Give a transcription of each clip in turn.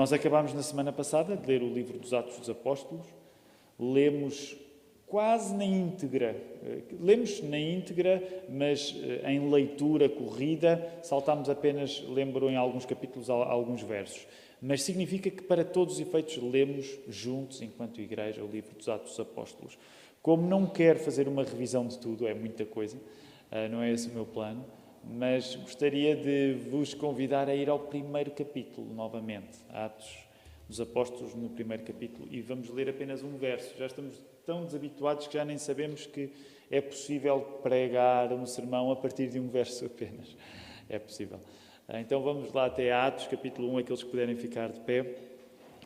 Nós acabámos na semana passada de ler o livro dos Atos dos Apóstolos, lemos quase na íntegra, eh, lemos na íntegra, mas eh, em leitura corrida, saltámos apenas, lembro em alguns capítulos, alguns versos. Mas significa que para todos os efeitos lemos juntos, enquanto igreja, o livro dos Atos dos Apóstolos. Como não quero fazer uma revisão de tudo, é muita coisa, eh, não é esse o meu plano, mas gostaria de vos convidar a ir ao primeiro capítulo novamente, Atos dos Apóstolos, no primeiro capítulo, e vamos ler apenas um verso. Já estamos tão desabituados que já nem sabemos que é possível pregar um sermão a partir de um verso apenas. É possível. Então vamos lá até Atos, capítulo 1, aqueles que puderem ficar de pé.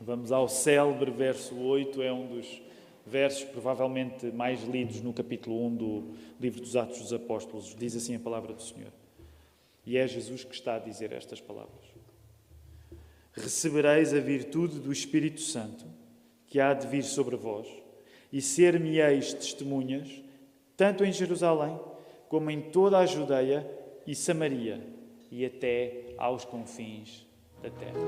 Vamos ao célebre verso 8, é um dos versos provavelmente mais lidos no capítulo 1 do livro dos Atos dos Apóstolos. Diz assim a palavra do Senhor. E é Jesus que está a dizer estas palavras. Recebereis a virtude do Espírito Santo, que há de vir sobre vós, e ser-me-eis testemunhas, tanto em Jerusalém, como em toda a Judeia e Samaria, e até aos confins da terra.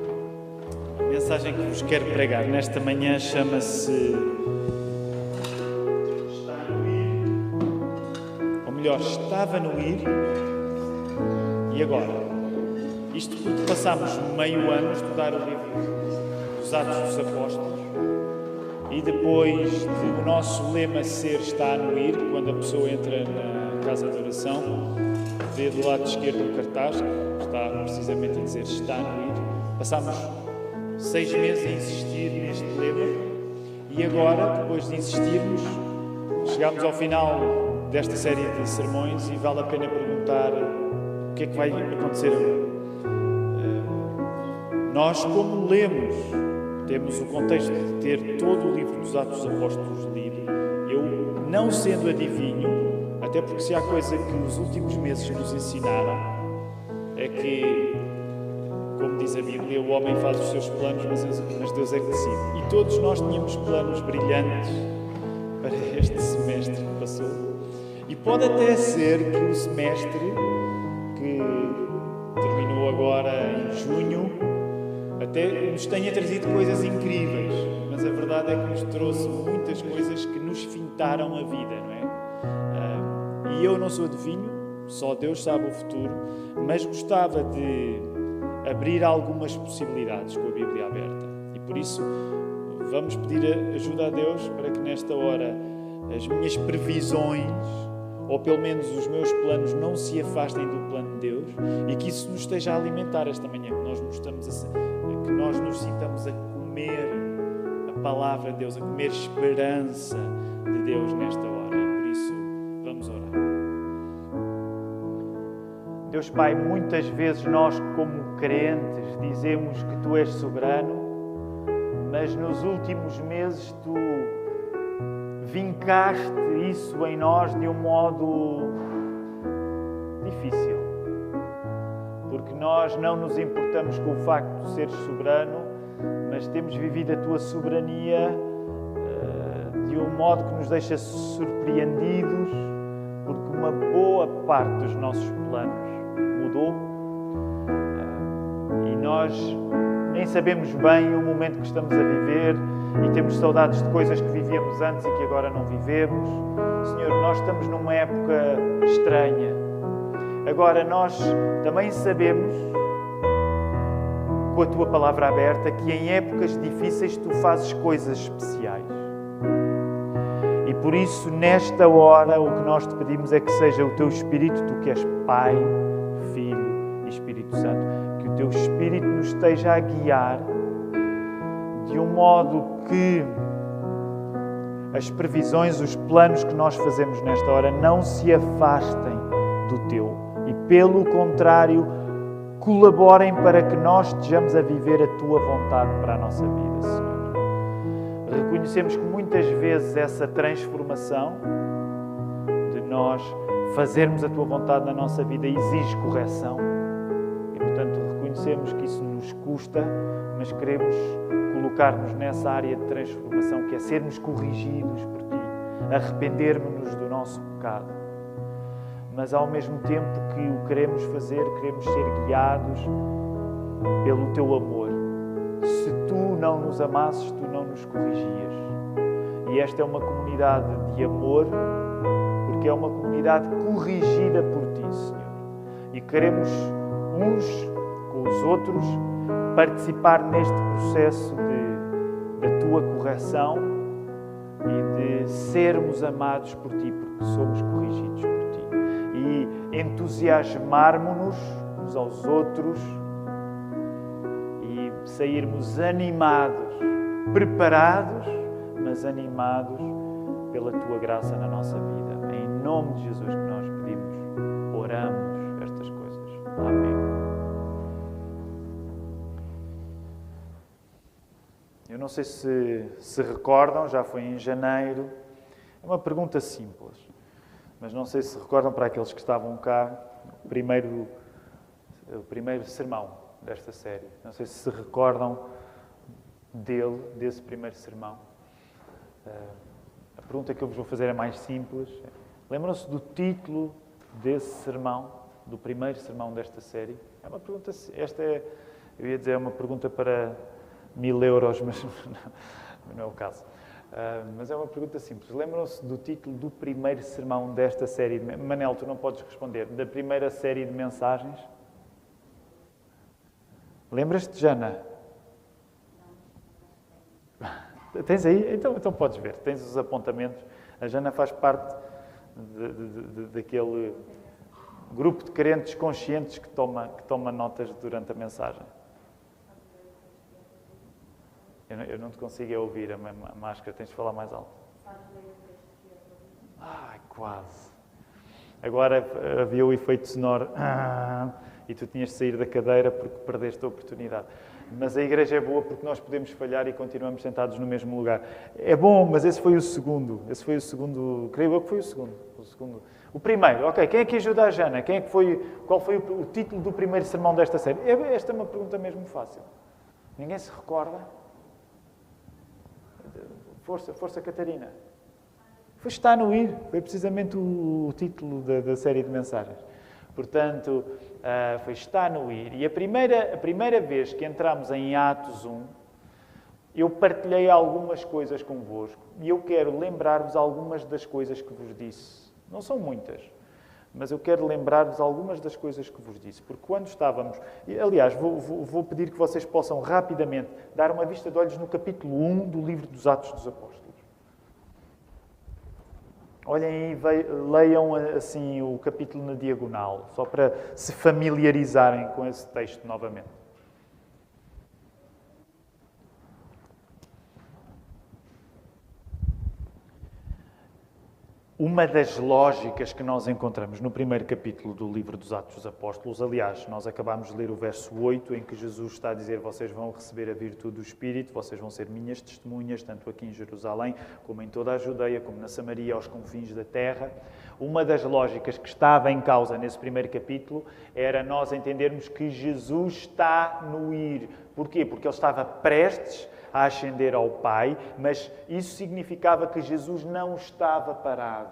A mensagem que vos quero pregar nesta manhã chama-se Está no ir, ou melhor, estava no ir e agora? Isto porque passámos meio ano a estudar o livro dos Atos dos Apóstolos e depois de o nosso lema ser está no ir, quando a pessoa entra na casa de oração, vê do lado esquerdo o cartaz, está precisamente a dizer está no ir. Passámos seis meses a insistir neste lema e agora, depois de insistirmos, chegamos ao final desta série de sermões e vale a pena perguntar o que é que vai acontecer agora? Eh, nós, como lemos, temos o contexto de ter todo o livro dos Atos dos Apóstolos lido. Eu, não sendo adivinho, até porque se há coisa que os últimos meses nos ensinaram, é que, como diz a Bíblia, o homem faz os seus planos, mas Deus é que decide. E todos nós tínhamos planos brilhantes para este semestre que passou. E pode até ser que o semestre junho, até nos tenha trazido coisas incríveis, mas a verdade é que nos trouxe muitas coisas que nos fintaram a vida, não é? Ah, e eu não sou adivinho, só Deus sabe o futuro, mas gostava de abrir algumas possibilidades com a Bíblia aberta. E por isso vamos pedir ajuda a Deus para que nesta hora as minhas previsões ou pelo menos os meus planos não se afastem do plano de Deus e que isso nos esteja a alimentar esta manhã, que nós nos, estamos a, que nós nos sintamos a comer a palavra de Deus, a comer esperança de Deus nesta hora. E por isso, vamos orar. Deus Pai, muitas vezes nós, como crentes, dizemos que Tu és soberano, mas nos últimos meses Tu vincaste isso em nós de um modo difícil. Porque nós não nos importamos com o facto de seres soberano, mas temos vivido a tua soberania uh, de um modo que nos deixa surpreendidos, porque uma boa parte dos nossos planos mudou uh, e nós nem sabemos bem o momento que estamos a viver e temos saudades de coisas que vivíamos antes e que agora não vivemos. Senhor, nós estamos numa época estranha. Agora, nós também sabemos, com a tua palavra aberta, que em épocas difíceis tu fazes coisas especiais. E por isso, nesta hora, o que nós te pedimos é que seja o teu Espírito, tu que és Pai, Filho e Espírito Santo, teu Espírito nos esteja a guiar de um modo que as previsões, os planos que nós fazemos nesta hora não se afastem do teu e, pelo contrário, colaborem para que nós estejamos a viver a tua vontade para a nossa vida, Senhor. Reconhecemos que muitas vezes essa transformação de nós fazermos a tua vontade na nossa vida exige correção reconhecemos que isso nos custa, mas queremos colocar-nos nessa área de transformação, que é sermos corrigidos por Ti, arrependermos-nos do nosso pecado. Mas ao mesmo tempo que o queremos fazer, queremos ser guiados pelo Teu amor. Se tu não nos amasses, tu não nos corrigias. E esta é uma comunidade de amor, porque é uma comunidade corrigida por ti, Senhor. E queremos uns os outros participar neste processo de, da tua correção e de sermos amados por ti, porque somos corrigidos por ti. E entusiasmarmos-nos uns aos outros e sairmos animados, preparados, mas animados pela tua graça na nossa vida. Em nome de Jesus não sei se se recordam, já foi em janeiro. É uma pergunta simples, mas não sei se recordam para aqueles que estavam cá, o primeiro, o primeiro sermão desta série. Não sei se se recordam dele, desse primeiro sermão. Eh, a pergunta que eu vos vou fazer é mais simples. Lembram-se do título desse sermão, do primeiro sermão desta série? É uma pergunta. Esta é, eu ia dizer, é uma pergunta para mil euros, mas não, é o caso. Uh, mas é uma pergunta simples. Lembram-se do título do primeiro sermão desta série? De... Manel, tu não podes responder. Da primeira série de mensagens? Lembras-te, Jana? Tens aí? Então, então podes ver. Tens os apontamentos. A Jana faz parte de, de, de, daquele grupo de crentes conscientes que toma, que toma notas durante a mensagem. Eu não, eu não te consigo ouvir a, máscara, tens de falar mais alto. Ai, quase. Agora havia o efeito sonoro ah, e tu tinhas de sair da cadeira porque perdeste a oportunidade. Mas a igreja é boa porque nós podemos falhar e continuamos sentados no mesmo lugar. É bom, mas esse foi o segundo. Esse foi o segundo, creio eu que foi o segundo. O segundo. O primeiro, ok. Quem é que ajuda a Jana? Quem é que foi, qual foi o, o título do primeiro sermão desta série? É, esta é uma pergunta mesmo fácil. Ninguém se recorda? Força, força Catarina. Foi Está no Ir, foi precisamente o, título da, da, série de mensagens. Portanto, uh, foi Está no Ir. E a primeira, a primeira vez que entramos em Atos 1, eu partilhei algumas coisas convosco e eu quero lembrar-vos algumas das coisas que vos disse. Não são muitas, mas eu quero lembrar-vos algumas das coisas que vos disse, porque quando estávamos. Aliás, vou, vou, vou, pedir que vocês possam rapidamente dar uma vista de olhos no capítulo 1 do livro dos Atos dos Apóstolos. Olhem e leiam assim o capítulo na diagonal, só para se familiarizarem com esse texto novamente. Uma das lógicas que nós encontramos no primeiro capítulo do livro dos Atos dos Apóstolos, aliás, nós acabamos de ler o verso 8, em que Jesus está a dizer: Vocês vão receber a virtude do Espírito, vocês vão ser minhas testemunhas, tanto aqui em Jerusalém, como em toda a Judeia, como na Samaria, aos confins da terra. Uma das lógicas que estava em causa nesse primeiro capítulo era nós entendermos que Jesus está no ir. Porquê? Porque ele estava prestes a ascender ao Pai, mas isso significava que Jesus não estava parado.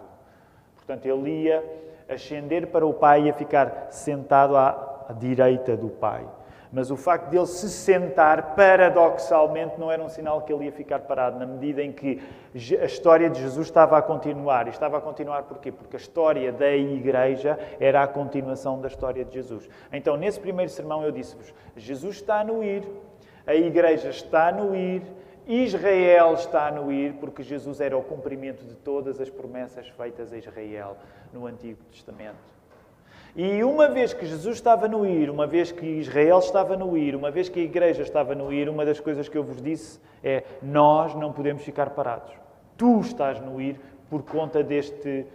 Portanto, ele ia ascender para o Pai e ia ficar sentado à, direita do Pai. Mas o facto de ele se sentar, paradoxalmente, não era um sinal que ele ia ficar parado, na medida em que a história de Jesus estava a continuar. E estava a continuar porquê? Porque a história da Igreja era a continuação da história de Jesus. Então, nesse primeiro sermão, eu disse-vos: Jesus está no ir, a igreja está no ir, Israel está no ir, porque Jesus era o cumprimento de todas as promessas feitas a Israel no Antigo Testamento. E uma vez que Jesus estava no ir, uma vez que Israel estava no ir, uma vez que a igreja estava no ir, uma das coisas que eu vos disse é: nós não podemos ficar parados. Tu estás no ir por conta deste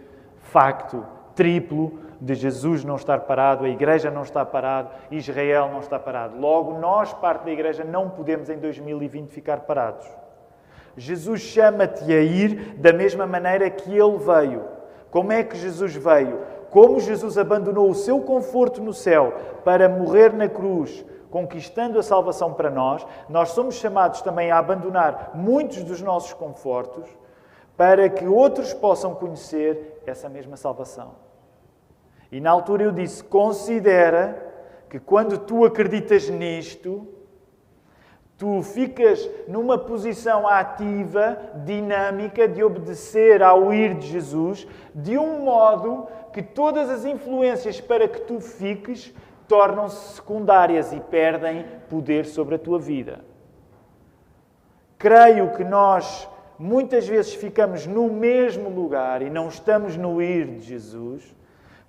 facto triplo de Jesus não estar parado, a igreja não está parado, Israel não está parado. Logo, nós, parte da igreja, não podemos em 2020 ficar parados. Jesus chama-te a ir da mesma maneira que ele veio. Como é que Jesus veio? Como Jesus abandonou o seu conforto no céu para morrer na cruz, conquistando a salvação para nós, nós somos chamados também a abandonar muitos dos nossos confortos para que outros possam conhecer essa mesma salvação. E na altura eu disse: considera que quando tu acreditas nisto, Tu ficas numa posição ativa, dinâmica, de obedecer ao ir de Jesus, de um modo que todas as influências para que tu fiques tornam-se secundárias e perdem poder sobre a tua vida. Creio que nós muitas vezes ficamos no mesmo lugar e não estamos no ir de Jesus,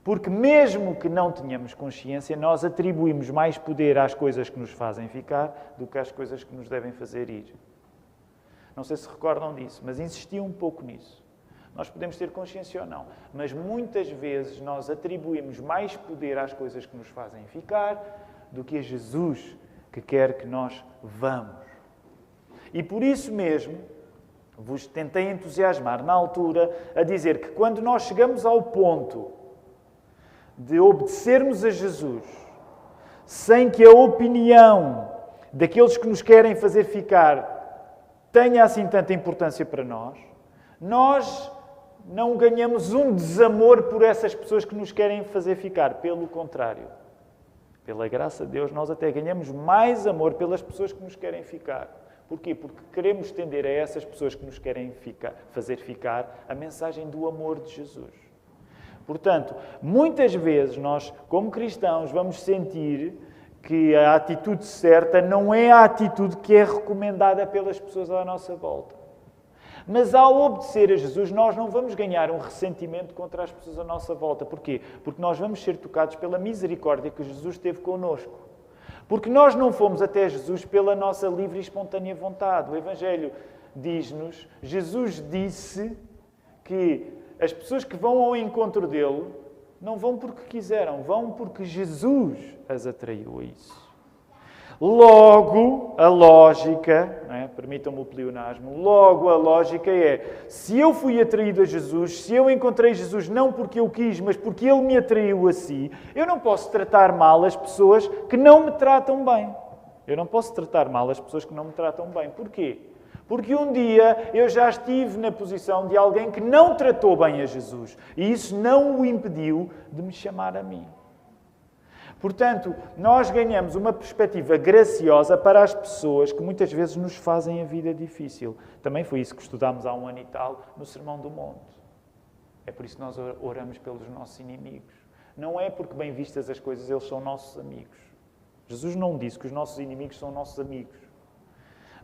porque mesmo que não tenhamos consciência, nós atribuímos mais poder às coisas que nos fazem ficar do que às coisas que nos devem fazer ir. Não sei se recordam disso, mas insisti um pouco nisso. Nós podemos ter consciência ou não, mas muitas vezes nós atribuímos mais poder às coisas que nos fazem ficar do que a Jesus que quer que nós vamos. E por isso mesmo, vos tentei entusiasmar na altura a dizer que quando nós chegamos ao ponto de obedecermos a Jesus, sem que a opinião daqueles que nos querem fazer ficar tenha assim tanta importância para nós, nós não ganhamos um desamor por essas pessoas que nos querem fazer ficar. Pelo contrário, pela graça de Deus, nós até ganhamos mais amor pelas pessoas que nos querem ficar. Porquê? Porque queremos estender a essas pessoas que nos querem ficar, fazer ficar a mensagem do amor de Jesus. Portanto, muitas vezes nós, como cristãos, vamos sentir que a atitude certa não é a atitude que é recomendada pelas pessoas à nossa volta. Mas ao obedecer a Jesus, nós não vamos ganhar um ressentimento contra as pessoas à nossa volta. Porquê? Porque nós vamos ser tocados pela misericórdia que Jesus teve conosco. Porque nós não fomos até Jesus pela nossa livre e espontânea vontade. O Evangelho diz-nos, Jesus disse que as pessoas que vão ao encontro dele não vão porque quiseram, vão porque Jesus as atraiu a isso. Logo, a lógica, é? permitam-me o pleonasmo, logo a lógica é: se eu fui atraído a Jesus, se eu encontrei Jesus não porque eu quis, mas porque Ele me atraiu a si, eu não posso tratar mal as pessoas que não me tratam bem. Eu não posso tratar mal as pessoas que não me tratam bem. Porquê? Porque um dia eu já estive na posição de alguém que não tratou bem a Jesus e isso não o impediu de me chamar a mim. Portanto, nós ganhamos uma perspectiva graciosa para as pessoas que muitas vezes nos fazem a vida difícil. Também foi isso que estudámos há um ano e tal no Sermão do Monte. É por isso que nós oramos pelos nossos inimigos. Não é porque, bem vistas as coisas, eles são nossos amigos. Jesus não disse que os nossos inimigos são nossos amigos.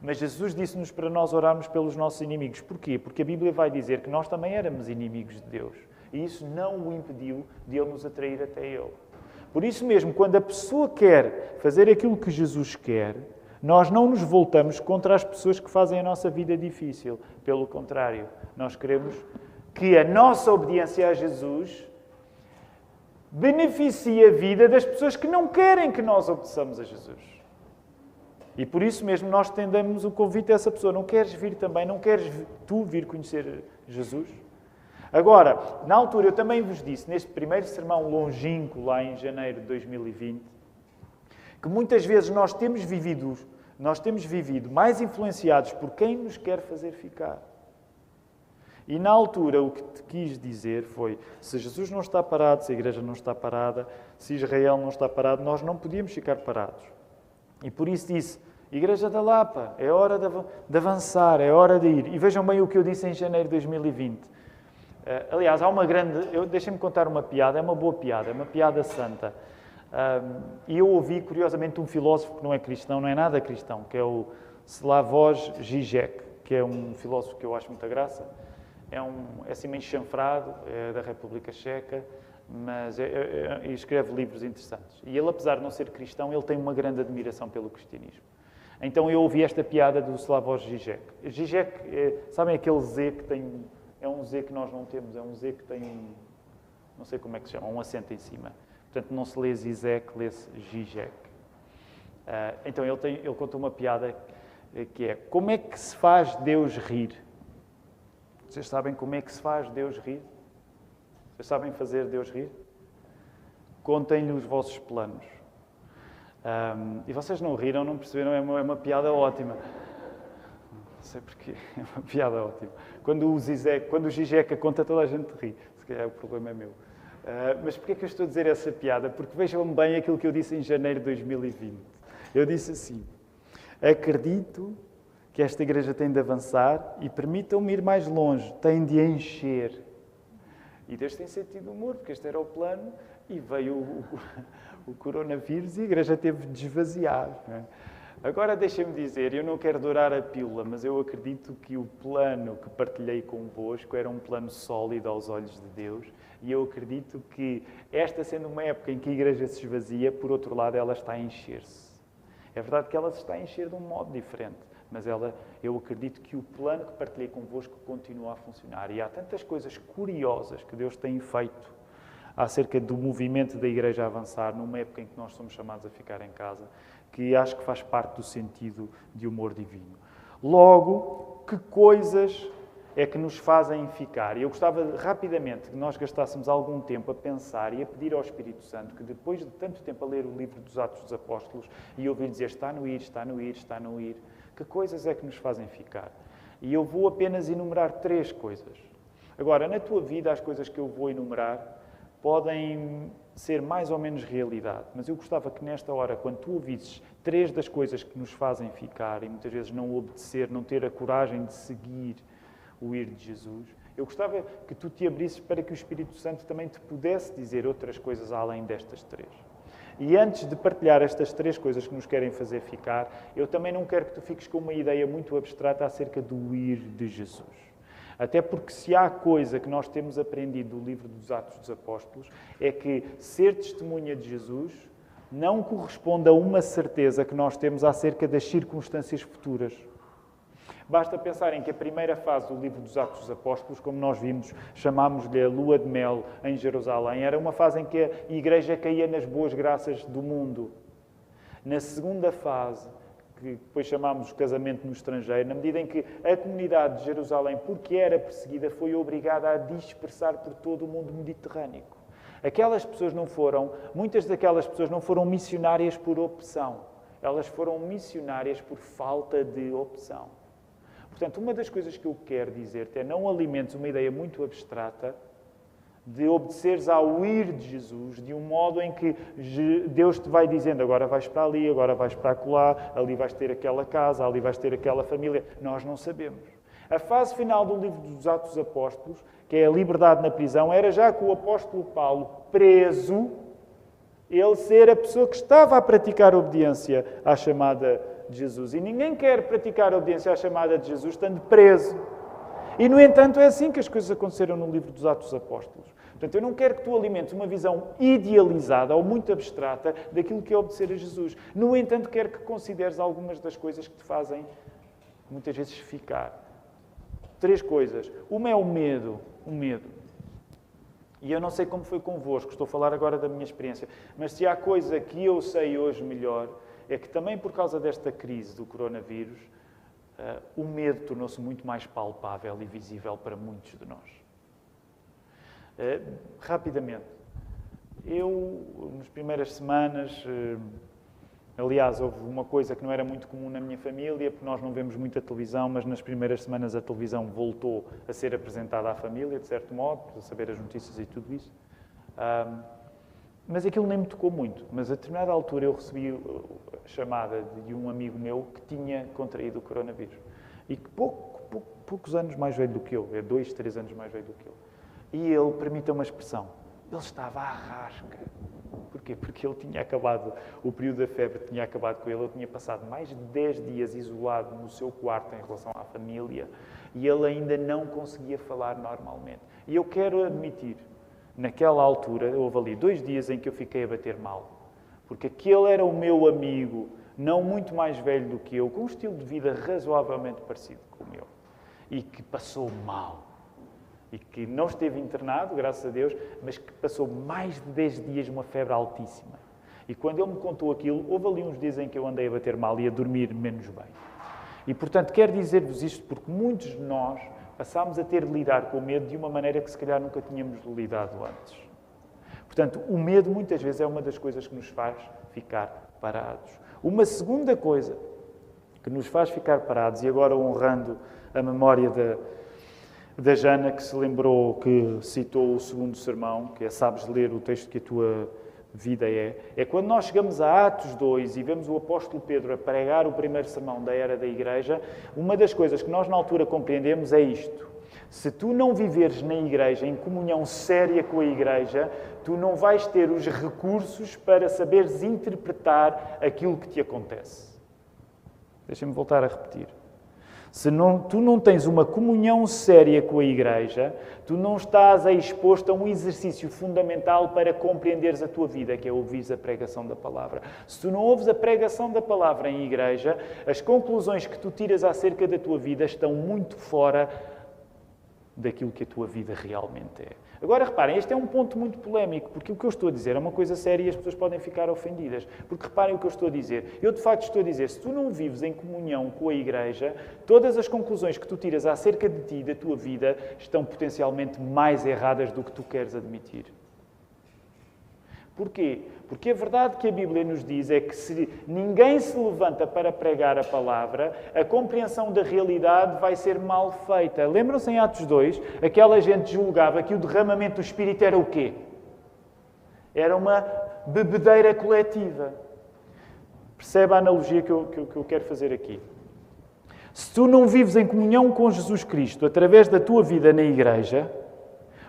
Mas Jesus disse-nos para nós orarmos pelos nossos inimigos. Porquê? Porque a Bíblia vai dizer que nós também éramos inimigos de Deus. E isso não o impediu de Ele nos atrair até Ele. Por isso mesmo, quando a pessoa quer fazer aquilo que Jesus quer, nós não nos voltamos contra as pessoas que fazem a nossa vida difícil. Pelo contrário, nós queremos que a nossa obediência a Jesus beneficie a vida das pessoas que não querem que nós obedeçamos a Jesus. E por isso mesmo nós tendemos o convite a essa pessoa: não queres vir também? Não queres tu vir conhecer Jesus? Agora, na altura, eu também vos disse, neste primeiro sermão longínquo, lá em janeiro de 2020, que muitas vezes nós temos vivido, nós temos vivido mais influenciados por quem nos quer fazer ficar. E na altura o que te quis dizer foi: se Jesus não está parado, se a igreja não está parada, se Israel não está parado, nós não podíamos ficar parados. E por isso disse: Igreja da Lapa, é hora de avançar, é hora de ir. E vejam bem o que eu disse em janeiro de 2020. Uh, aliás, há uma grande. Deixem-me contar uma piada, é uma boa piada, é uma piada santa. E eu ouvi, curiosamente, um filósofo que não é cristão, não é nada cristão, que é o Slavoj Žižek, que é um filósofo que eu acho muita graça. É, um, é assim meio chanfrado, é da República Checa, mas é, é, é, escreve livros interessantes. E ele, apesar de não ser cristão, ele tem uma grande admiração pelo cristianismo. Então eu ouvi esta piada do Slavoj Žižek. Žižek, é, sabem aquele Z que tem é um Z que nós não temos, é um Z que tem não sei como é que se chama, um acento em cima. Portanto, não se lê Zizek, lê-se Zizek. Uh, então, ele, tem, ele conta uma piada que é, como é que se faz Deus rir? Vocês sabem como é que se faz Deus rir? Vocês sabem fazer Deus rir? Contem-lhe os vossos planos. Um, e vocês não riram, não perceberam, é uma, é uma piada ótima sei porquê, é uma piada ótima. Quando o, Zizek, quando o Gigeca conta, toda a gente ri. Se calhar o problema é meu. Uh, mas porquê é que eu estou a dizer essa piada? Porque vejam bem aquilo que eu disse em janeiro de 2020. Eu disse assim: Acredito que esta igreja tem de avançar e permitam-me ir mais longe, tem de encher. E Deus tem sentido humor, porque este era o plano e veio o, o, coronavírus e a igreja teve de esvaziar. É? Agora deixem-me dizer, eu não quero dourar a pílula, mas eu acredito que o plano que partilhei convosco era um plano sólido aos olhos de Deus e eu acredito que esta sendo uma época em que a igreja se esvazia, por outro lado ela está a encher-se. É verdade que ela se está a encher de um modo diferente mas ela, eu acredito que o plano que partilhei convosco continua a funcionar. E há tantas coisas curiosas que Deus tem feito acerca do movimento da igreja a avançar numa época em que nós somos chamados a ficar em casa, que acho que faz parte do sentido de humor divino. Logo, que coisas é que nos fazem ficar? E eu gostava rapidamente que nós gastássemos algum tempo a pensar e a pedir ao Espírito Santo que depois de tanto tempo a ler o livro dos Atos dos Apóstolos e ouvir dizer está no ir, está no ir, está no ir, que coisas é que nos fazem ficar? E eu vou apenas enumerar três coisas. Agora, na tua vida, as coisas que eu vou enumerar podem ser mais ou menos realidade, mas eu gostava que nesta hora, quando tu ouvisses três das coisas que nos fazem ficar e muitas vezes não obedecer, não ter a coragem de seguir o ir de Jesus, eu gostava que tu te abrisses para que o Espírito Santo também te pudesse dizer outras coisas além destas três. E antes de partilhar estas três coisas que nos querem fazer ficar, eu também não quero que tu fiques com uma ideia muito abstrata acerca do ir de Jesus. Até porque, se há coisa que nós temos aprendido do livro dos Atos dos Apóstolos, é que ser testemunha de Jesus não corresponde a uma certeza que nós temos acerca das circunstâncias futuras. Basta pensarem que a primeira fase do livro dos Atos dos Apóstolos, como nós vimos, chamámos-lhe a lua de mel em Jerusalém, era uma fase em que a igreja caía nas boas graças do mundo. Na segunda fase, que depois chamámos casamento no estrangeiro, na medida em que a comunidade de Jerusalém, porque era perseguida, foi obrigada a dispersar por todo o mundo mediterrâneo. Aquelas pessoas não foram, muitas daquelas pessoas não foram missionárias por opção, elas foram missionárias por falta de opção. Portanto, uma das coisas que eu quero dizer-te é não alimentes uma ideia muito abstrata de obedeceres ao ir de Jesus de um modo em que Deus te vai dizendo agora vais para ali, agora vais para acolá, ali vais ter aquela casa, ali vais ter aquela família. Nós não sabemos. A fase final do livro dos Atos dos Apóstolos, que é a liberdade na prisão, era já com o apóstolo Paulo preso, ele ser a pessoa que estava a praticar obediência à chamada de Jesus. E ninguém quer praticar obediência à chamada de Jesus estando preso. E, no entanto, é assim que as coisas aconteceram no livro dos Atos dos Apóstolos. Portanto, eu não quero que tu alimentes uma visão idealizada ou muito abstrata daquilo que é obedecer a Jesus. No entanto, quero que consideres algumas das coisas que te fazem, muitas vezes, ficar. Três coisas. Uma é o medo. O medo. E eu não sei como foi convosco, estou a falar agora da minha experiência, mas se há coisa que eu sei hoje melhor, é que também por causa desta crise do coronavírus, o medo tornou-se muito mais palpável e visível para muitos de nós. Uh, rapidamente, eu, nas primeiras semanas, uh, aliás, houve uma coisa que não era muito comum na minha família, porque nós não vemos muita televisão, mas nas primeiras semanas a televisão voltou a ser apresentada à família, de certo modo, para saber as notícias e tudo isso. Mas aquilo nem me tocou muito. Mas a determinada altura eu recebi a chamada de um amigo meu que tinha contraído o coronavírus. E que pouco, pouco, poucos anos mais velho do que eu, é dois, três anos mais velho do que eu. E ele, permita uma expressão, ele estava à rasca. Porquê? Porque ele tinha acabado, o período da febre tinha acabado com ele, ele tinha passado mais de 10 dias isolado no seu quarto em relação à família e ele ainda não conseguia falar normalmente. E eu quero admitir, naquela altura, houve ali dois dias em que eu fiquei a bater mal. Porque aquele era o meu amigo, não muito mais velho do que eu, com um estilo de vida razoavelmente parecido com o meu. E que passou mal. E que não esteve internado, graças a Deus, mas que passou mais de 10 dias uma febre altíssima. E quando ele me contou aquilo, houve ali uns dias em que eu andei a bater mal e a dormir menos bem. E portanto, quero dizer-vos isto porque muitos de nós passámos a ter de lidar com o medo de uma maneira que se calhar nunca tínhamos lidado antes. Portanto, o medo muitas vezes é uma das coisas que nos faz ficar parados. Uma segunda coisa que nos faz ficar parados, e agora honrando a memória da, da Jana, que se lembrou, que citou o segundo sermão, que é Sabes ler o texto que a tua vida é. É quando nós chegamos a Atos 2 e vemos o apóstolo Pedro a pregar o primeiro sermão da era da igreja, uma das coisas que nós na altura compreendemos é isto. Se tu não viveres na igreja, em comunhão séria com a igreja, tu não vais ter os recursos para saberes interpretar aquilo que te acontece. Deixa-me voltar a repetir. Se não, tu não tens uma comunhão séria com a Igreja, tu não estás exposto a um exercício fundamental para compreenderes a tua vida, que é ouvir a pregação da palavra. Se tu não ouves a pregação da palavra em Igreja, as conclusões que tu tiras acerca da tua vida estão muito fora daquilo que a tua vida realmente é. Agora reparem, este é um ponto muito polémico, porque o que eu estou a dizer é uma coisa séria e as pessoas podem ficar ofendidas. Porque reparem o que eu estou a dizer. Eu de facto estou a dizer, se tu não vives em comunhão com a Igreja, todas as conclusões que tu tiras acerca de ti da tua vida estão potencialmente mais erradas do que tu queres admitir. Porquê? Porque a verdade que a Bíblia nos diz é que se ninguém se levanta para pregar a palavra, a compreensão da realidade vai ser mal feita. Lembram-se em Atos 2? Aquela gente julgava que o derramamento do Espírito era o quê? Era uma bebedeira coletiva. Percebe a analogia que eu, que eu, que eu quero fazer aqui? Se tu não vives em comunhão com Jesus Cristo através da tua vida na igreja,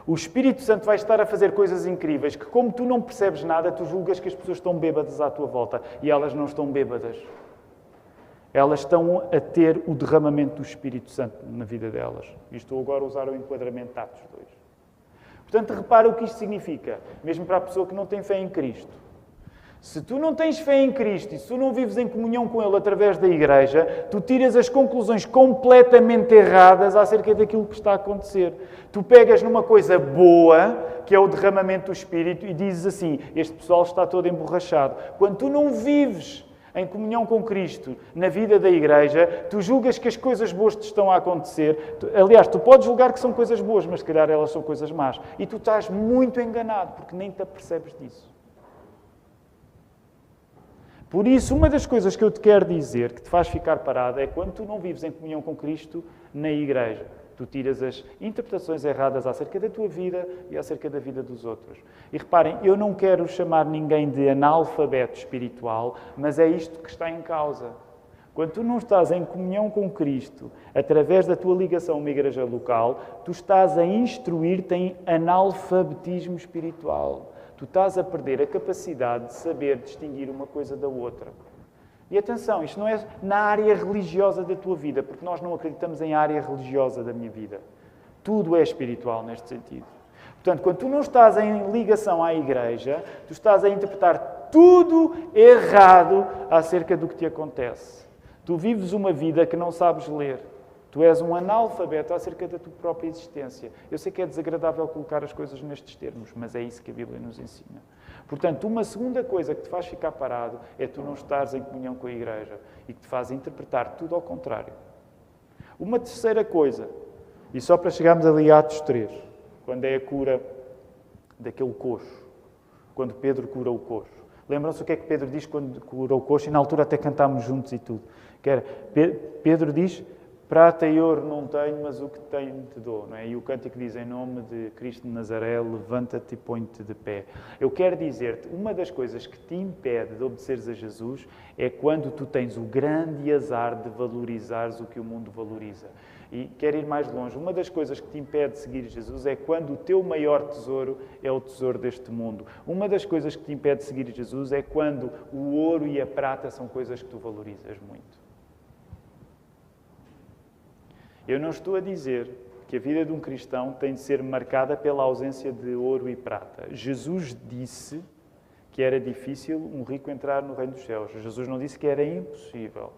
o Espírito Santo vai estar a fazer coisas incríveis que, como tu não percebes nada, tu julgas que as pessoas estão bêbadas à tua volta e elas não estão bêbadas. Elas estão a ter o derramamento do Espírito Santo na vida delas. E estou agora a usar o enquadramento de Atos 2. Portanto, repara o que isto significa, mesmo para a pessoa que não tem fé em Cristo. Se tu não tens fé em Cristo e se tu não vives em comunhão com Ele através da igreja, tu tiras as conclusões completamente erradas acerca daquilo que está a acontecer. Tu pegas numa coisa boa, que é o derramamento do Espírito, e dizes assim: Este pessoal está todo emborrachado. Quando tu não vives em comunhão com Cristo na vida da igreja, tu julgas que as coisas boas te estão a acontecer. Aliás, tu podes julgar que são coisas boas, mas se calhar elas são coisas más. E tu estás muito enganado porque nem te apercebes disso. Por isso, uma das coisas que eu te quero dizer, que te faz ficar parado, é quando tu não vives em comunhão com Cristo na igreja. Tu tiras as interpretações erradas acerca da tua vida e acerca da vida dos outros. E reparem, eu não quero chamar ninguém de analfabeto espiritual, mas é isto que está em causa. Quando tu não estás em comunhão com Cristo, através da tua ligação a uma igreja local, tu estás a instruir-te em analfabetismo espiritual tu estás a perder a capacidade de saber distinguir uma coisa da outra. E atenção, isto não é na área religiosa da tua vida, porque nós não acreditamos em área religiosa da minha vida. Tudo é espiritual neste sentido. Portanto, quando tu não estás em ligação à igreja, tu estás a interpretar tudo errado acerca do que te acontece. Tu vives uma vida que não sabes ler. Tu és um analfabeto acerca da tua própria existência. Eu sei que é desagradável colocar as coisas nestes termos, mas é isso que a Bíblia nos ensina. Portanto, uma segunda coisa que te faz ficar parado é tu não estares em comunhão com a igreja e que te faz interpretar tudo ao contrário. Uma terceira coisa, e só para chegarmos ali a Atos 3, quando é a cura daquele coxo, quando Pedro cura o coxo. Lembram-se o que é que Pedro diz quando cura o coxo? E na altura até cantámos juntos e tudo. Que era, Pedro diz Prata e ouro não tenho, mas o que tenho te dou. Não é? E o cântico diz: Em nome de Cristo de Nazaré, levanta-te e põe-te de pé. Eu quero dizer-te: uma das coisas que te impede de obedeceres a Jesus é quando tu tens o grande azar de valorizares o que o mundo valoriza. E quero ir mais longe: uma das coisas que te impede de seguir Jesus é quando o teu maior tesouro é o tesouro deste mundo. Uma das coisas que te impede de seguir Jesus é quando o ouro e a prata são coisas que tu valorizas muito. Eu não estou a dizer que a vida de um cristão tem de ser marcada pela ausência de ouro e prata. Jesus disse que era difícil um rico entrar no reino dos céus. Jesus não disse que era impossível.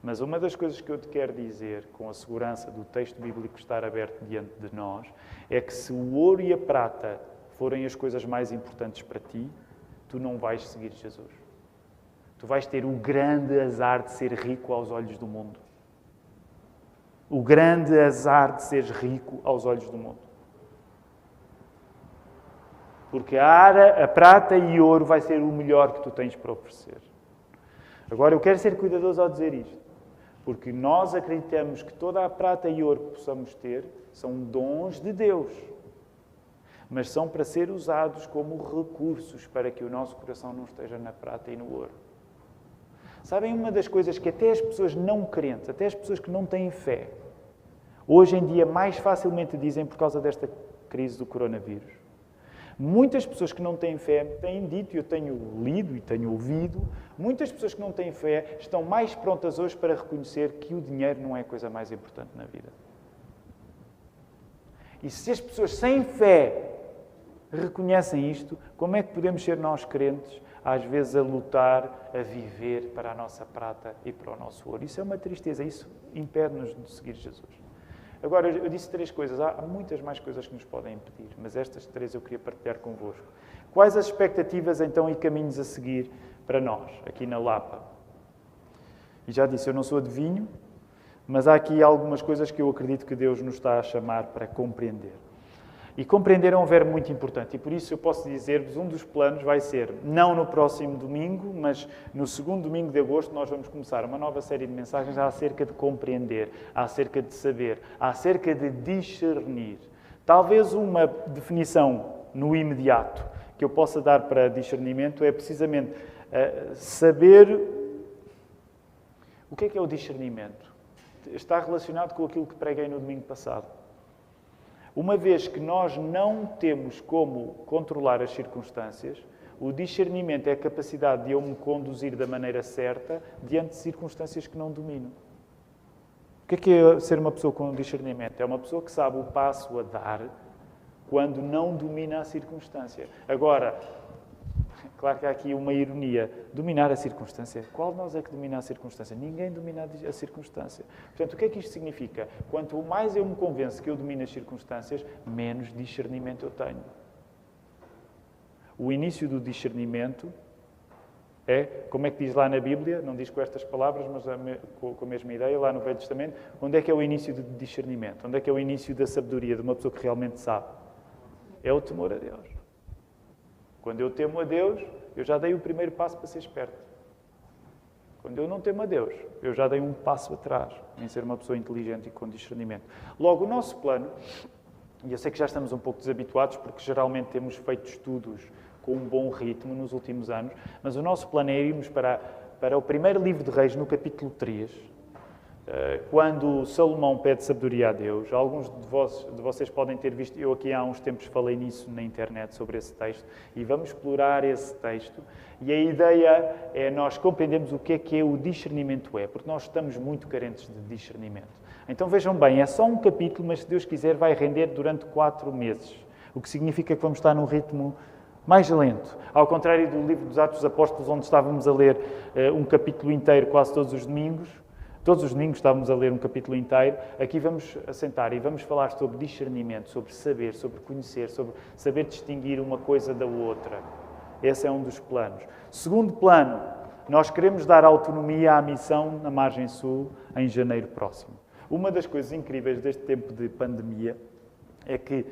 Mas uma das coisas que eu te quero dizer, com a segurança do texto bíblico estar aberto diante de nós, é que se o ouro e a prata forem as coisas mais importantes para ti, tu não vais seguir Jesus. Tu vais ter o grande azar de ser rico aos olhos do mundo o grande azar de seres rico aos olhos do mundo. Porque a, ara, a prata e ouro vai ser o melhor que tu tens para oferecer. Agora, eu quero ser cuidadoso ao dizer isto, porque nós acreditamos que toda a prata e ouro que possamos ter são dons de Deus. mas são para ser usados como recursos para que o nosso coração não esteja na prata e no ouro. Sabem, uma das coisas que até as pessoas não crentes, até as pessoas que não têm fé, hoje em dia mais facilmente dizem por causa desta crise do coronavírus. Muitas pessoas que não têm fé têm dito, e eu tenho lido e tenho ouvido, muitas pessoas que não têm fé estão mais prontas hoje para reconhecer que o dinheiro não é a coisa mais importante na vida. E se as pessoas sem fé reconhecem isto, como é que podemos ser nós crentes, às vezes a lutar, a viver para a nossa prata e para o nosso ouro? Isso é uma tristeza, isso impede-nos de seguir Jesus. Agora, eu disse três coisas, há muitas mais coisas que nos podem impedir, mas estas três eu queria partilhar convosco. Quais as expectativas então e caminhos a seguir para nós, aqui na Lapa? E já disse, eu não sou adivinho, mas há aqui algumas coisas que eu acredito que Deus nos está a chamar para compreender. E compreender é um verbo muito importante, e por isso eu posso dizer-vos: um dos planos vai ser, não no próximo domingo, mas no segundo domingo de agosto, nós vamos começar uma nova série de mensagens acerca de compreender, acerca de saber, acerca de discernir. Talvez uma definição no imediato que eu possa dar para discernimento é precisamente uh, saber o que é que é o discernimento. Está relacionado com aquilo que preguei no domingo passado. Uma vez que nós não temos como controlar as circunstâncias, o discernimento é a capacidade de eu me conduzir da maneira certa diante de circunstâncias que não domino. O que é, que é ser uma pessoa com discernimento? É uma pessoa que sabe o passo a dar quando não domina a circunstância. Agora, Claro que há aqui uma ironia. Dominar a circunstância. Qual de nós é que domina a circunstância? Ninguém domina a circunstância. Portanto, o que é que isto significa? Quanto mais eu me convenço que eu domino as circunstâncias, menos discernimento eu tenho. O início do discernimento é, como é que diz lá na Bíblia, não diz com estas palavras, mas com a mesma ideia, lá no Velho Testamento, onde é que é o início do discernimento? Onde é que é o início da sabedoria de uma pessoa que realmente sabe? É o temor a Deus. Quando eu temo a Deus, eu já dei o primeiro passo para ser esperto. Quando eu não temo a Deus, eu já dei um passo atrás em ser uma pessoa inteligente e com discernimento. Logo, o nosso plano, e eu sei que já estamos um pouco desabituados, porque geralmente temos feito estudos com um bom ritmo nos últimos anos, mas o nosso plano é irmos para, para o primeiro livro de Reis, no capítulo 3, eh, quando Salomão pede sabedoria a Deus, alguns de, vós, de, vocês podem ter visto, eu aqui há uns tempos falei nisso na internet sobre esse texto, e vamos explorar esse texto. E a ideia é nós compreendermos o que é que é o discernimento é, porque nós estamos muito carentes de discernimento. Então vejam bem, é só um capítulo, mas se Deus quiser vai render durante quatro meses, o que significa que vamos estar num ritmo mais lento. Ao contrário do livro dos Atos dos Apóstolos, onde estávamos a ler uh, um capítulo inteiro quase todos os domingos, Todos os domingos estávamos a ler um capítulo inteiro. Aqui vamos assentar e vamos falar sobre discernimento, sobre saber, sobre conhecer, sobre saber distinguir uma coisa da outra. Esse é um dos planos. Segundo plano, nós queremos dar autonomia à missão na margem sul em janeiro próximo. Uma das coisas incríveis deste tempo de pandemia é que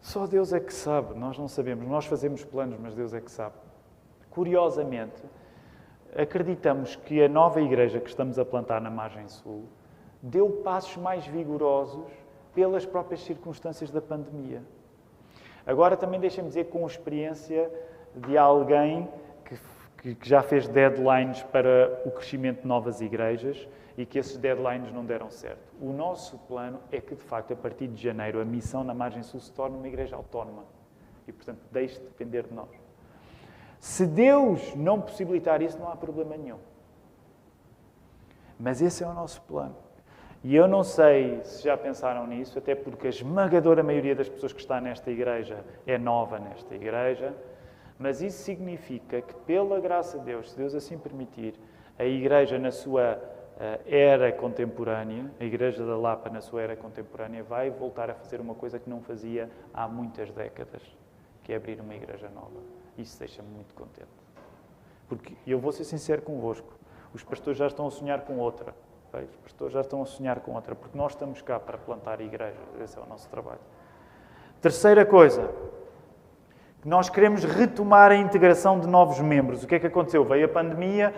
só Deus é que sabe, nós não sabemos. Nós fazemos planos, mas Deus é que sabe. Curiosamente, acreditamos que a nova igreja que estamos a plantar na margem sul deu passos mais vigorosos pelas próprias circunstâncias da pandemia. Agora também deixem-me dizer com experiência de alguém que, que, já fez deadlines para o crescimento de novas igrejas e que esses deadlines não deram certo. O nosso plano é que, de facto, a partir de janeiro, a missão na margem sul se torne uma igreja autónoma e, portanto, deixe de depender de nós. Se Deus não possibilitar isso, não há problema nenhum. Mas esse é o nosso plano. E eu não sei se já pensaram nisso, até porque a esmagadora maioria das pessoas que está nesta igreja é nova nesta igreja, mas isso significa que, pela graça de Deus, se Deus assim permitir, a igreja na sua uh, era contemporânea, a igreja da Lapa na sua era contemporânea, vai voltar a fazer uma coisa que não fazia há muitas décadas, que é abrir uma igreja nova. Isso deixa-me muito contente. Porque eu vou ser sincero convosco: os pastores já estão a sonhar com outra. Os pastores já estão a sonhar com outra, porque nós estamos cá para plantar a igreja. Esse é o nosso trabalho. Terceira coisa, nós queremos retomar a integração de novos membros. O que é que aconteceu? Veio a pandemia,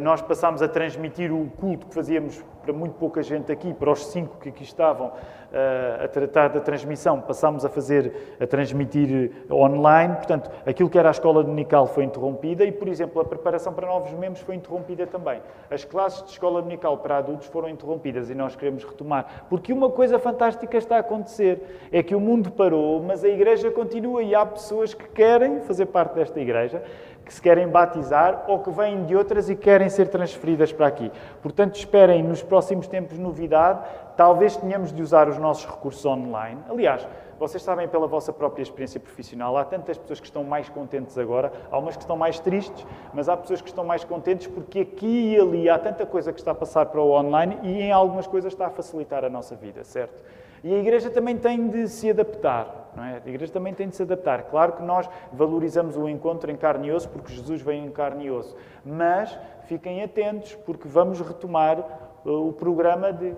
nós passámos a transmitir o culto que fazíamos para muito pouca gente aqui, para os cinco que aqui estavam eh, a tratar da transmissão, passámos a fazer, a transmitir online. Portanto, aquilo que era a escola dominical foi interrompida e, por exemplo, a preparação para novos membros foi interrompida também. As classes de escola dominical para adultos foram interrompidas e nós queremos retomar. Porque uma coisa fantástica está a acontecer: é que o mundo parou, mas a igreja continua e há pessoas que querem fazer parte desta igreja que se querem batizar ou que vêm de outras e querem ser transferidas para aqui. Portanto, esperem nos próximos tempos novidade. Talvez tenhamos de usar os nossos recursos online. Aliás, vocês sabem pela vossa própria experiência profissional, há tantas pessoas que estão mais contentes agora, há umas que estão mais tristes, mas há pessoas que estão mais contentes porque aqui e ali há tanta coisa que está a passar para o online e em algumas coisas está a facilitar a nossa vida, certo? E a Igreja também tem de se adaptar, não é? A Igreja também tem de se adaptar. Claro que nós valorizamos o encontro em carne e osso, porque Jesus vem em carne e osso. Mas fiquem atentos, porque vamos retomar uh, o programa de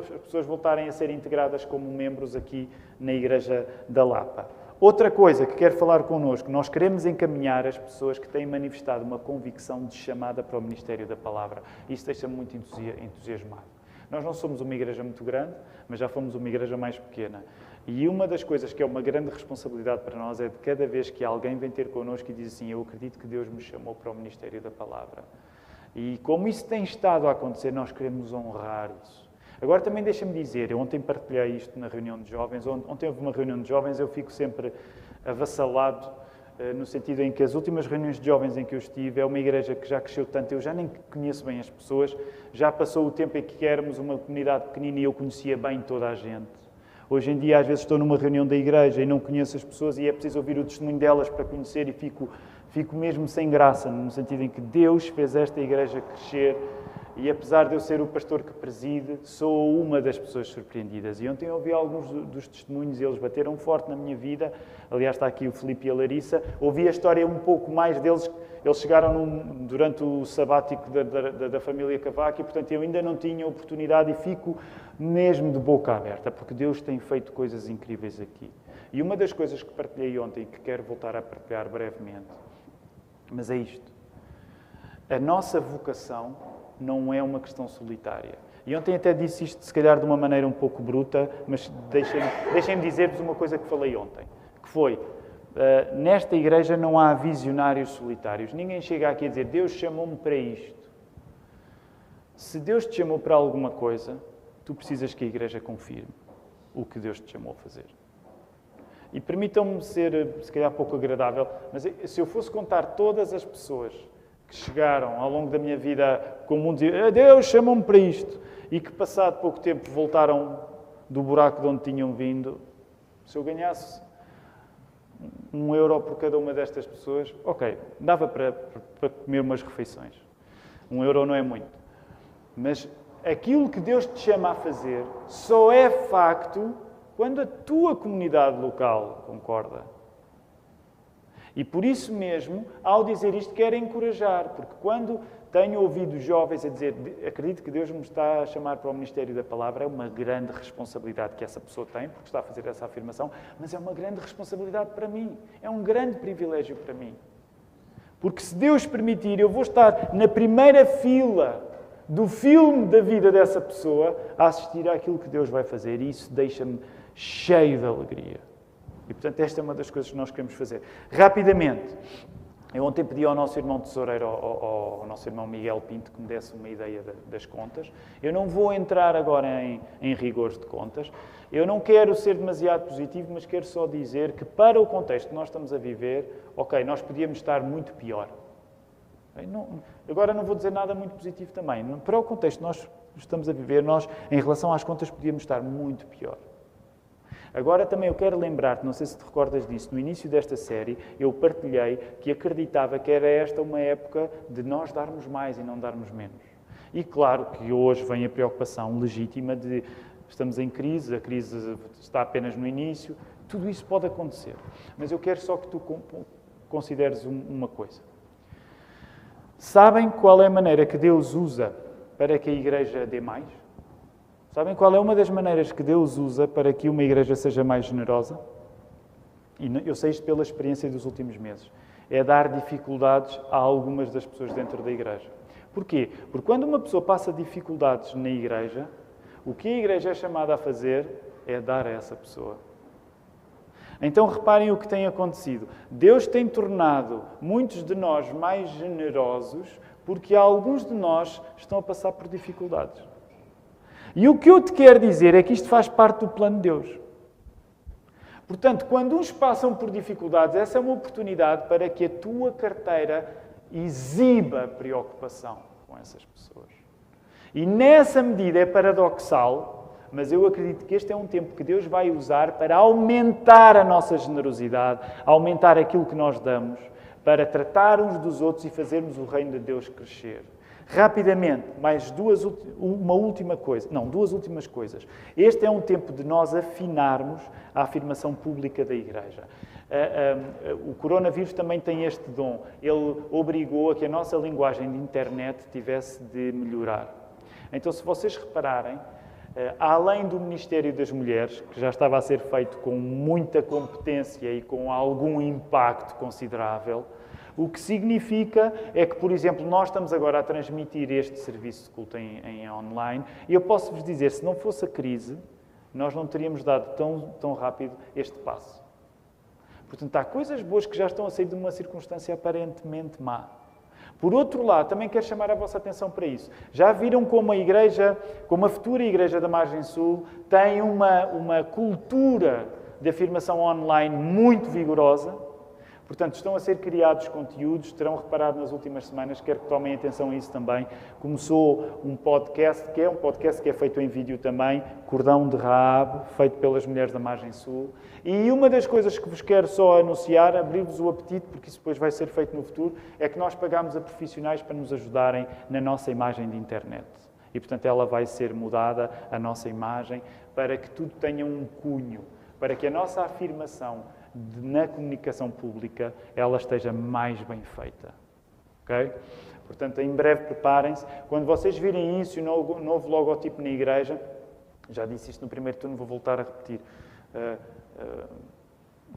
as pessoas voltarem a ser integradas como membros aqui na Igreja da Lapa. Outra coisa que quero falar connosco, nós queremos encaminhar as pessoas que têm manifestado uma convicção de chamada para o Ministério da Palavra. Isso deixa-me muito entusiasmado. Nós não somos uma igreja muito grande, mas já fomos uma igreja mais pequena. E uma das coisas que é uma grande responsabilidade para nós é de cada vez que alguém vem ter connosco e diz assim: Eu acredito que Deus me chamou para o ministério da palavra. E como isso tem estado a acontecer, nós queremos honrar isso. Agora também deixa-me dizer, eu ontem partilhei isto na reunião de jovens, ontem houve uma reunião de jovens, eu fico sempre avassalado eh, no sentido em que as últimas reuniões de jovens em que eu estive é uma igreja que já cresceu tanto, eu já nem conheço bem as pessoas, já passou o tempo em que éramos uma comunidade pequenina e eu conhecia bem toda a gente. Hoje em dia, às vezes, estou numa reunião da igreja e não conheço as pessoas e é preciso ouvir o testemunho delas para conhecer e fico, fico mesmo sem graça, no sentido em que Deus fez esta igreja crescer e apesar de eu ser o pastor que preside, sou uma das pessoas surpreendidas. E ontem ouvi alguns dos testemunhos e eles bateram forte na minha vida. Aliás, está aqui o Felipe e a Larissa. Ouvi a história um pouco mais deles. Eles chegaram num, durante o sabático da, da, da família Cavaco e, portanto, eu ainda não tinha oportunidade e fico mesmo de boca aberta, porque Deus tem feito coisas incríveis aqui. E uma das coisas que partilhei ontem e que quero voltar a partilhar brevemente, mas é isto. A nossa vocação não é uma questão solitária. E ontem até disse isto, se calhar de uma maneira um pouco bruta, mas deixem-me deixem dizer-vos uma coisa que falei ontem, que foi, uh, nesta igreja não há visionários solitários. Ninguém chega aqui a dizer, Deus chamou-me para isto. Se Deus te chamou para alguma coisa, tu precisas que a igreja confirme o que Deus te chamou a fazer. E permitam-me ser, se calhar, pouco agradável, mas se eu fosse contar todas as pessoas que chegaram ao longo da minha vida com o mundo diziam, Deus chamou-me para isto, e que passado pouco tempo voltaram do buraco de onde tinham vindo, se eu ganhasse um euro por cada uma destas pessoas, ok, dava para, para comer umas refeições. Um euro não é muito. Mas aquilo que Deus te chama a fazer só é facto quando a tua comunidade local concorda. E por isso mesmo, ao dizer isto, quero encorajar, porque quando tenho ouvido jovens a dizer acredito que Deus me está a chamar para o Ministério da Palavra, é uma grande responsabilidade que essa pessoa tem, porque está a fazer essa afirmação, mas é uma grande responsabilidade para mim, é um grande privilégio para mim. Porque se Deus permitir, eu vou estar na primeira fila do filme da vida dessa pessoa a assistir àquilo que Deus vai fazer, e isso deixa-me cheio de alegria. E, portanto, esta é uma das coisas que nós queremos fazer. Rapidamente, eu ontem pedi ao nosso irmão tesoureiro, ao, ao, ao, nosso irmão Miguel Pinto, que me desse uma ideia de, das contas. Eu não vou entrar agora em, em rigores de contas. Eu não quero ser demasiado positivo, mas quero só dizer que, para o contexto que nós estamos a viver, ok, nós podíamos estar muito pior. Não, agora não vou dizer nada muito positivo também. Para o contexto que nós estamos a viver, nós, em relação às contas, podíamos estar muito pior. Agora também eu quero lembrar-te, não sei se te recordas disso, no início desta série eu partilhei que acreditava que era esta uma época de nós darmos mais e não darmos menos. E claro que hoje vem a preocupação legítima de estamos em crise, a crise está apenas no início, tudo isso pode acontecer. Mas eu quero só que tu consideres uma coisa. Sabem qual é a maneira que Deus usa para que a igreja dê mais? Sabem qual é uma das maneiras que Deus usa para que uma igreja seja mais generosa? E eu sei isto pela experiência dos últimos meses. é dar dificuldades a algumas das pessoas dentro da igreja. Porquê? Porque quando uma pessoa passa dificuldades na igreja, o que a igreja é chamada a fazer é dar a essa pessoa. Então reparem o que tem acontecido. Deus tem tornado muitos de nós mais generosos porque alguns de nós estão a passar por dificuldades. E o que eu te quero dizer é que isto faz parte do plano de Deus. Portanto, quando uns passam por dificuldades, essa é uma oportunidade para que a tua carteira exiba preocupação com essas pessoas. E nessa medida é paradoxal, mas eu acredito que este é um tempo que Deus vai usar para aumentar a nossa generosidade, aumentar aquilo que nós damos, para tratar uns dos outros e fazermos o reino de Deus crescer. Rapidamente, mais duas, uma última coisa. Não, duas últimas coisas. Este é um tempo de nós afinarmos a afirmação pública da Igreja. O coronavírus também tem este dom. Ele obrigou a que a nossa linguagem de internet tivesse de melhorar. Então, se vocês repararem, eh, além do Ministério das Mulheres, que já estava a ser feito com muita competência e com algum impacto considerável, o que significa é que, por exemplo, nós estamos agora a transmitir este serviço de culto em, em online e eu posso vos dizer, se não fosse a crise, nós não teríamos dado tão, tão rápido este passo. Portanto, há coisas boas que já estão a sair de uma circunstância aparentemente má. Por outro lado, também quero chamar a vossa atenção para isso. Já viram como a igreja, como a futura igreja da Margem Sul, tem uma, uma cultura de afirmação online muito vigorosa? Portanto, estão a ser criados conteúdos, terão reparado nas últimas semanas, quero que tomem atenção a isso também. Começou um podcast, que é um podcast que é feito em vídeo também, Cordão de Raab, feito pelas mulheres da Margem Sul. E uma das coisas que vos quero só anunciar, abrir-vos o apetite, porque isso depois vai ser feito no futuro, é que nós pagamos a profissionais para nos ajudarem na nossa imagem de internet. E, portanto, ela vai ser mudada, a nossa imagem, para que tudo tenha um cunho, para que a nossa afirmação de, na comunicação pública ela esteja mais bem feita. Ok? Portanto, em breve preparem-se. Quando vocês virem isso, o novo, novo logotipo na igreja, já disse isto no primeiro turno, vou voltar a repetir. Uh, uh,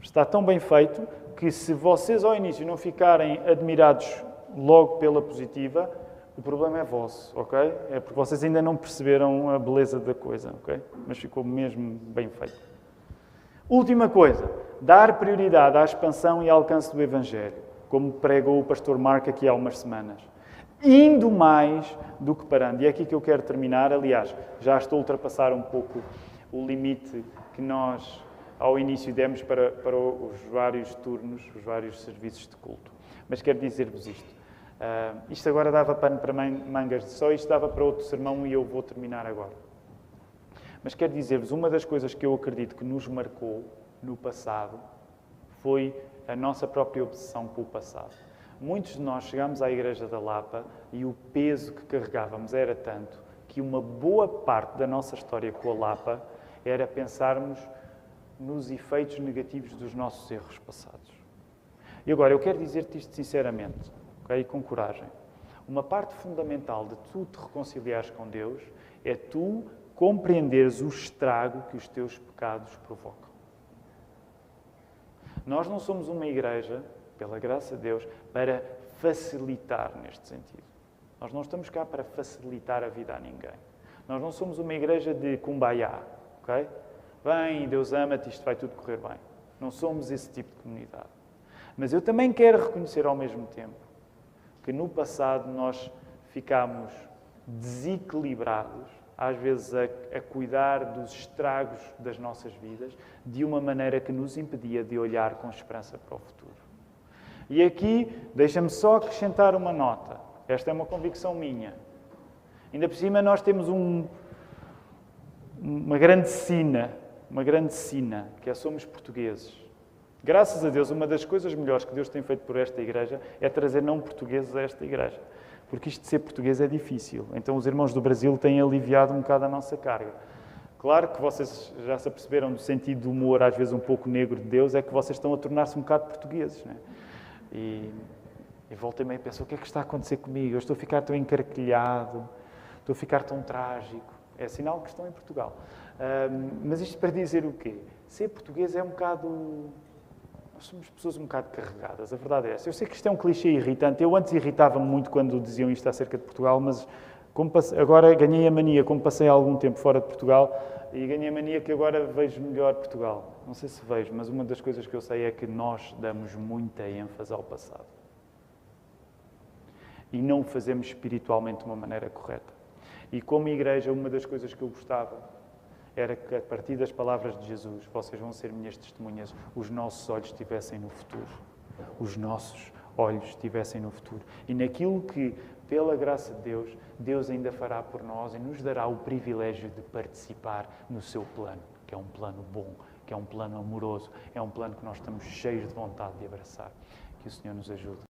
está tão bem feito que se vocês ao início não ficarem admirados logo pela positiva, o problema é vosso, ok? É porque vocês ainda não perceberam a beleza da coisa, ok? Mas ficou mesmo bem feito. Última coisa, dar prioridade à expansão e alcance do Evangelho, como pregou o pastor Marco aqui há umas semanas. Indo mais do que parando. E é aqui que eu quero terminar. Aliás, já estou a ultrapassar um pouco o limite que nós, ao início, demos para, para os vários turnos, os vários serviços de culto. Mas quero dizer-vos isto. Uh, isto agora dava pano para mangas de só, isto dava para outro sermão e eu vou terminar agora. Mas quero dizer-vos, uma das coisas que eu acredito que nos marcou no passado foi a nossa própria obsessão com o passado. Muitos de nós chegámos à Igreja da Lapa e o peso que carregávamos era tanto que uma boa parte da nossa história com a Lapa era pensarmos nos efeitos negativos dos nossos erros passados. E agora, eu quero dizer-te isto sinceramente, okay? com coragem. Uma parte fundamental de tu te reconciliares com Deus é tu compreenderes o estrago que os teus pecados provocam. Nós não somos uma igreja, pela graça de Deus, para facilitar neste sentido. Nós não estamos cá para facilitar a vida a ninguém. Nós não somos uma igreja de kumbaya, ok? Vem, Deus ama-te, isto vai tudo correr bem. Não somos esse tipo de comunidade. Mas eu também quero reconhecer ao mesmo tempo que no passado nós ficámos desequilibrados às vezes a, a, cuidar dos estragos das nossas vidas de uma maneira que nos impedia de olhar com esperança para o futuro. E aqui, deixa-me só acrescentar uma nota. Esta é uma convicção minha. Ainda por cima, nós temos um, uma grande sina, uma grande sina, que é somos portugueses. Graças a Deus, uma das coisas melhores que Deus tem feito por esta igreja é trazer não portugueses a esta igreja porque isto de ser português é difícil. Então os irmãos do Brasil têm aliviado um bocado a nossa carga. Claro que vocês já se aperceberam do sentido do humor, às vezes um pouco negro de Deus, é que vocês estão a tornar-se um bocado portugueses. Né? E, e volta e meia pensam, o que é que está a acontecer comigo? Eu estou a ficar tão encarquilhado, estou a ficar tão trágico. É sinal que estão em Portugal. Um, mas isto para dizer o quê? Ser português é um bocado Nós somos pessoas um bocado carregadas, a verdade é essa. Eu sei que isto é um clichê irritante. Eu antes irritava-me muito quando diziam isto acerca de Portugal, mas passei, agora ganhei a mania, como passei algum tempo fora de Portugal, e ganhei a mania que agora vejo melhor Portugal. Não sei se vejo, mas uma das coisas que eu sei é que nós damos muita ênfase ao passado. E não o fazemos espiritualmente de uma maneira correta. E como igreja, uma das coisas que eu gostava era que, a partir das palavras de Jesus, vocês vão ser minhas testemunhas, os nossos olhos estivessem no futuro. Os nossos olhos estivessem no futuro. E naquilo que, pela graça de Deus, Deus ainda fará por nós e nos dará o privilégio de participar no seu plano, que é um plano bom, que é um plano amoroso, é um plano que nós estamos cheios de vontade de abraçar. Que o Senhor nos ajude.